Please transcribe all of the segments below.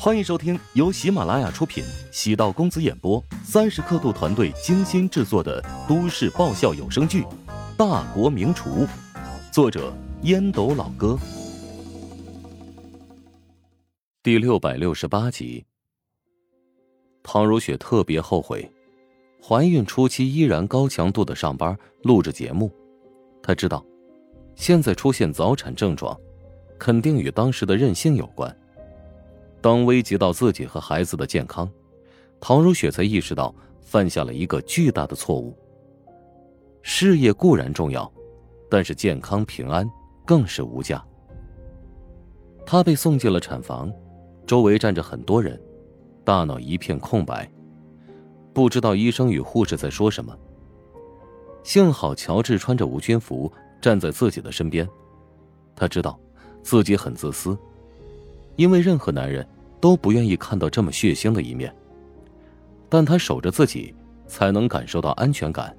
欢迎收听由喜马拉雅出品、喜道公子演播、三十刻度团队精心制作的都市爆笑有声剧《大国名厨》，作者烟斗老哥，第六百六十八集。唐如雪特别后悔，怀孕初期依然高强度的上班录着节目，她知道，现在出现早产症状，肯定与当时的任性有关。当危及到自己和孩子的健康，唐如雪才意识到犯下了一个巨大的错误。事业固然重要，但是健康平安更是无价。她被送进了产房，周围站着很多人，大脑一片空白，不知道医生与护士在说什么。幸好乔治穿着无菌服站在自己的身边，他知道自己很自私。因为任何男人都不愿意看到这么血腥的一面，但他守着自己，才能感受到安全感。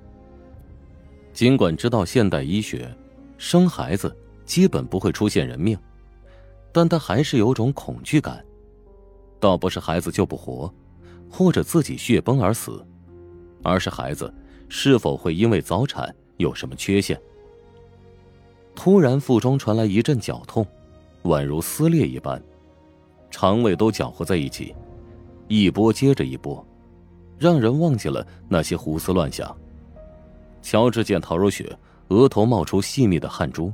尽管知道现代医学，生孩子基本不会出现人命，但他还是有种恐惧感。倒不是孩子救不活，或者自己血崩而死，而是孩子是否会因为早产有什么缺陷。突然，腹中传来一阵绞痛，宛如撕裂一般。肠胃都搅和在一起，一波接着一波，让人忘记了那些胡思乱想。乔治见陶如雪额头冒出细密的汗珠，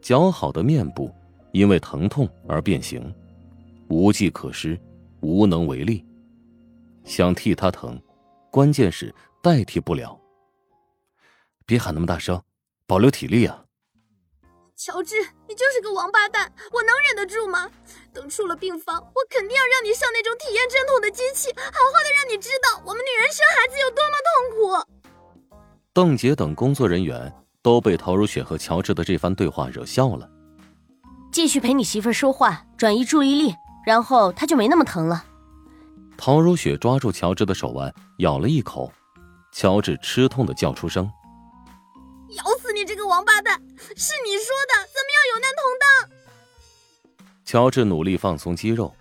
姣好的面部因为疼痛而变形，无计可施，无能为力。想替她疼，关键是代替不了。别喊那么大声，保留体力啊！乔治，你就是个王八蛋，我能忍得住吗？等出了病房，我肯定要让你上那种体验阵痛的机器，好好的让你知道我们女人生孩子有多么痛苦。邓杰等工作人员都被陶如雪和乔治的这番对话惹笑了。继续陪你媳妇说话，转移注意力，然后她就没那么疼了。陶如雪抓住乔治的手腕，咬了一口，乔治吃痛的叫出声。咬死你这个王八蛋！是你说的，咱们要有难同当？乔治努力放松肌肉，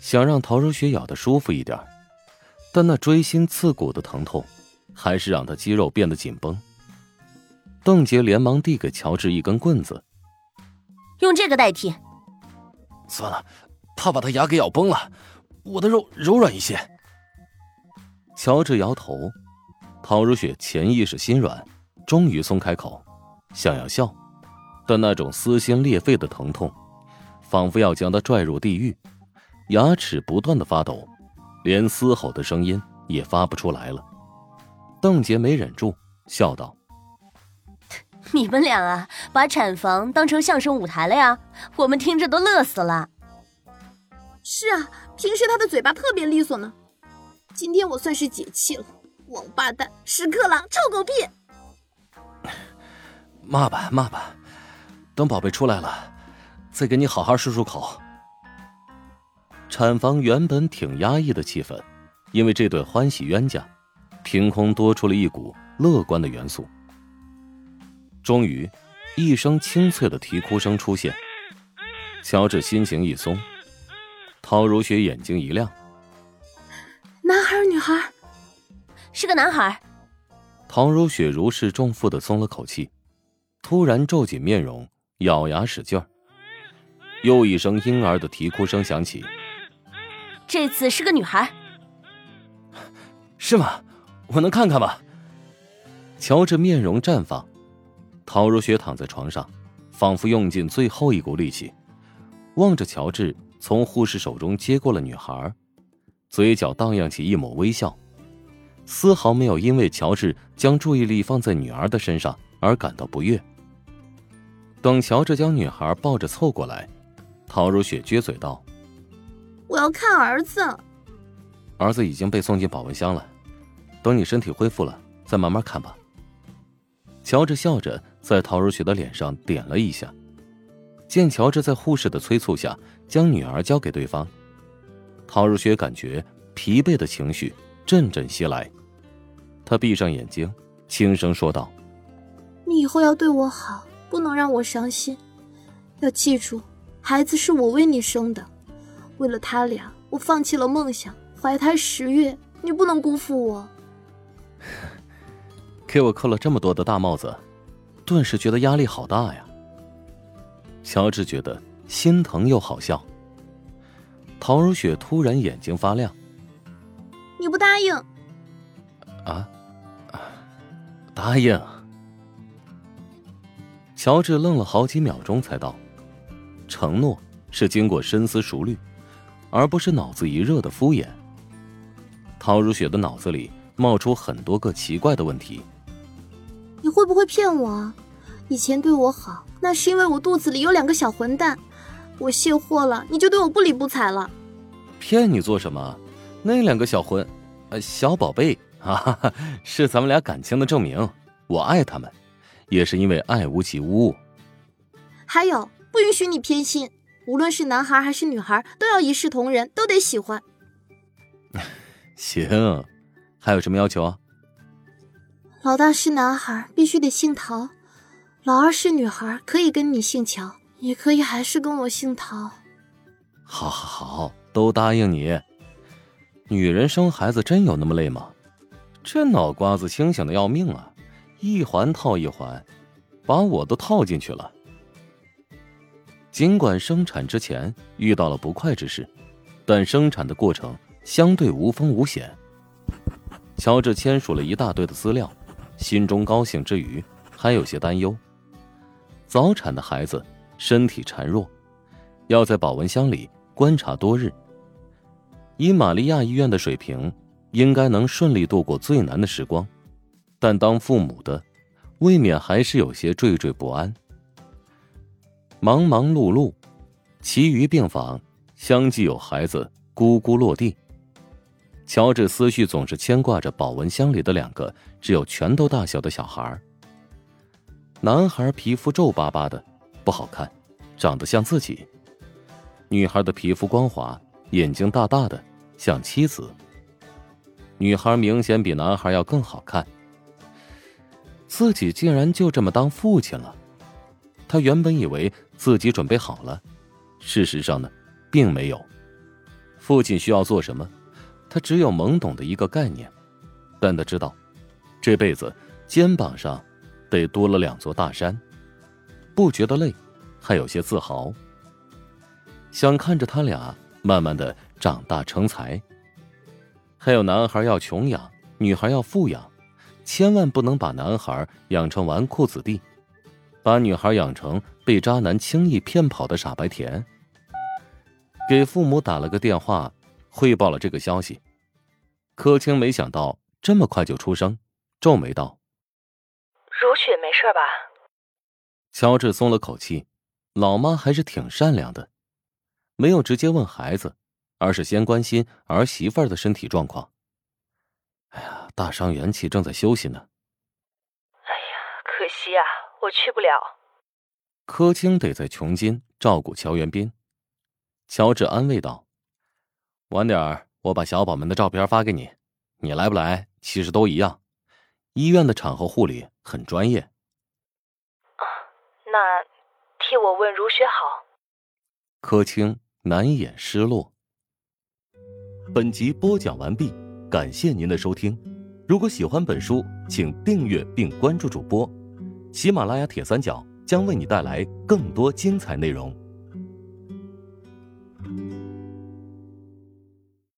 想让陶如雪咬得舒服一点，但那锥心刺骨的疼痛，还是让他肌肉变得紧绷。邓杰连忙递给乔治一根棍子，用这个代替。算了，怕把他牙给咬崩了，我的肉柔软一些。乔治摇头，陶如雪潜意识心软。终于松开口，想要笑，但那种撕心裂肺的疼痛，仿佛要将他拽入地狱，牙齿不断的发抖，连嘶吼的声音也发不出来了。邓杰没忍住，笑道：“你们俩啊，把产房当成相声舞台了呀？我们听着都乐死了。”“是啊，平时他的嘴巴特别利索呢，今天我算是解气了。王八蛋，屎壳郎，臭狗屁！”骂吧骂吧，等宝贝出来了，再给你好好漱漱口。产房原本挺压抑的气氛，因为这对欢喜冤家，凭空多出了一股乐观的元素。终于，一声清脆的啼哭声出现，乔治心情一松，陶如雪眼睛一亮：“男孩女孩？是个男孩。”陶如雪如释重负的松了口气。突然皱紧面容，咬牙使劲儿。又一声婴儿的啼哭声响起。这次是个女孩，是吗？我能看看吗？乔治面容绽放，陶如雪躺在床上，仿佛用尽最后一股力气，望着乔治从护士手中接过了女孩，嘴角荡漾起一抹微笑，丝毫没有因为乔治将注意力放在女儿的身上而感到不悦。等乔治将女孩抱着凑过来，陶如雪撅嘴道：“我要看儿子。”儿子已经被送进保温箱了，等你身体恢复了再慢慢看吧。乔治笑着在陶如雪的脸上点了一下，见乔治在护士的催促下将女儿交给对方，陶如雪感觉疲惫的情绪阵阵袭来，她闭上眼睛，轻声说道：“你以后要对我好。”不能让我伤心，要记住，孩子是我为你生的，为了他俩，我放弃了梦想，怀胎十月，你不能辜负我。给我扣了这么多的大帽子，顿时觉得压力好大呀。乔治觉得心疼又好笑。陶如雪突然眼睛发亮：“你不答应？”啊，答应。乔治愣了好几秒钟，才道：“承诺是经过深思熟虑，而不是脑子一热的敷衍。”陶如雪的脑子里冒出很多个奇怪的问题：“你会不会骗我？以前对我好，那是因为我肚子里有两个小混蛋。我卸货了，你就对我不理不睬了？骗你做什么？那两个小混，呃，小宝贝啊，是咱们俩感情的证明。我爱他们。”也是因为爱屋及乌，还有不允许你偏心，无论是男孩还是女孩，都要一视同仁，都得喜欢。行，还有什么要求啊？老大是男孩，必须得姓陶；老二是女孩，可以跟你姓乔，也可以还是跟我姓陶。好，好，好，都答应你。女人生孩子真有那么累吗？这脑瓜子清醒的要命啊！一环套一环，把我都套进去了。尽管生产之前遇到了不快之事，但生产的过程相对无风无险。乔治签署了一大堆的资料，心中高兴之余，还有些担忧。早产的孩子身体孱弱，要在保温箱里观察多日。以玛利亚医院的水平，应该能顺利度过最难的时光。但当父母的，未免还是有些惴惴不安。忙忙碌碌，其余病房相继有孩子咕咕落地。乔治思绪总是牵挂着保温箱里的两个只有拳头大小的小孩。男孩皮肤皱巴巴的，不好看，长得像自己；女孩的皮肤光滑，眼睛大大的，像妻子。女孩明显比男孩要更好看。自己竟然就这么当父亲了，他原本以为自己准备好了，事实上呢，并没有。父亲需要做什么，他只有懵懂的一个概念，但他知道，这辈子肩膀上得多了两座大山，不觉得累，还有些自豪。想看着他俩慢慢的长大成才，还有男孩要穷养，女孩要富养。千万不能把男孩养成纨绔子弟，把女孩养成被渣男轻易骗跑的傻白甜。给父母打了个电话，汇报了这个消息。柯青没想到这么快就出生，皱眉道：“如雪没事吧？”乔治松了口气，老妈还是挺善良的，没有直接问孩子，而是先关心儿媳妇的身体状况。哎呀，大伤元气，正在休息呢。哎呀，可惜啊，我去不了。柯青得在琼金照顾乔元斌。乔治安慰道：“晚点儿我把小宝们的照片发给你，你来不来其实都一样。医院的产后护理很专业。”啊，那替我问如雪好。柯青难掩失落。本集播讲完毕。感谢您的收听，如果喜欢本书，请订阅并关注主播。喜马拉雅铁三角将为你带来更多精彩内容。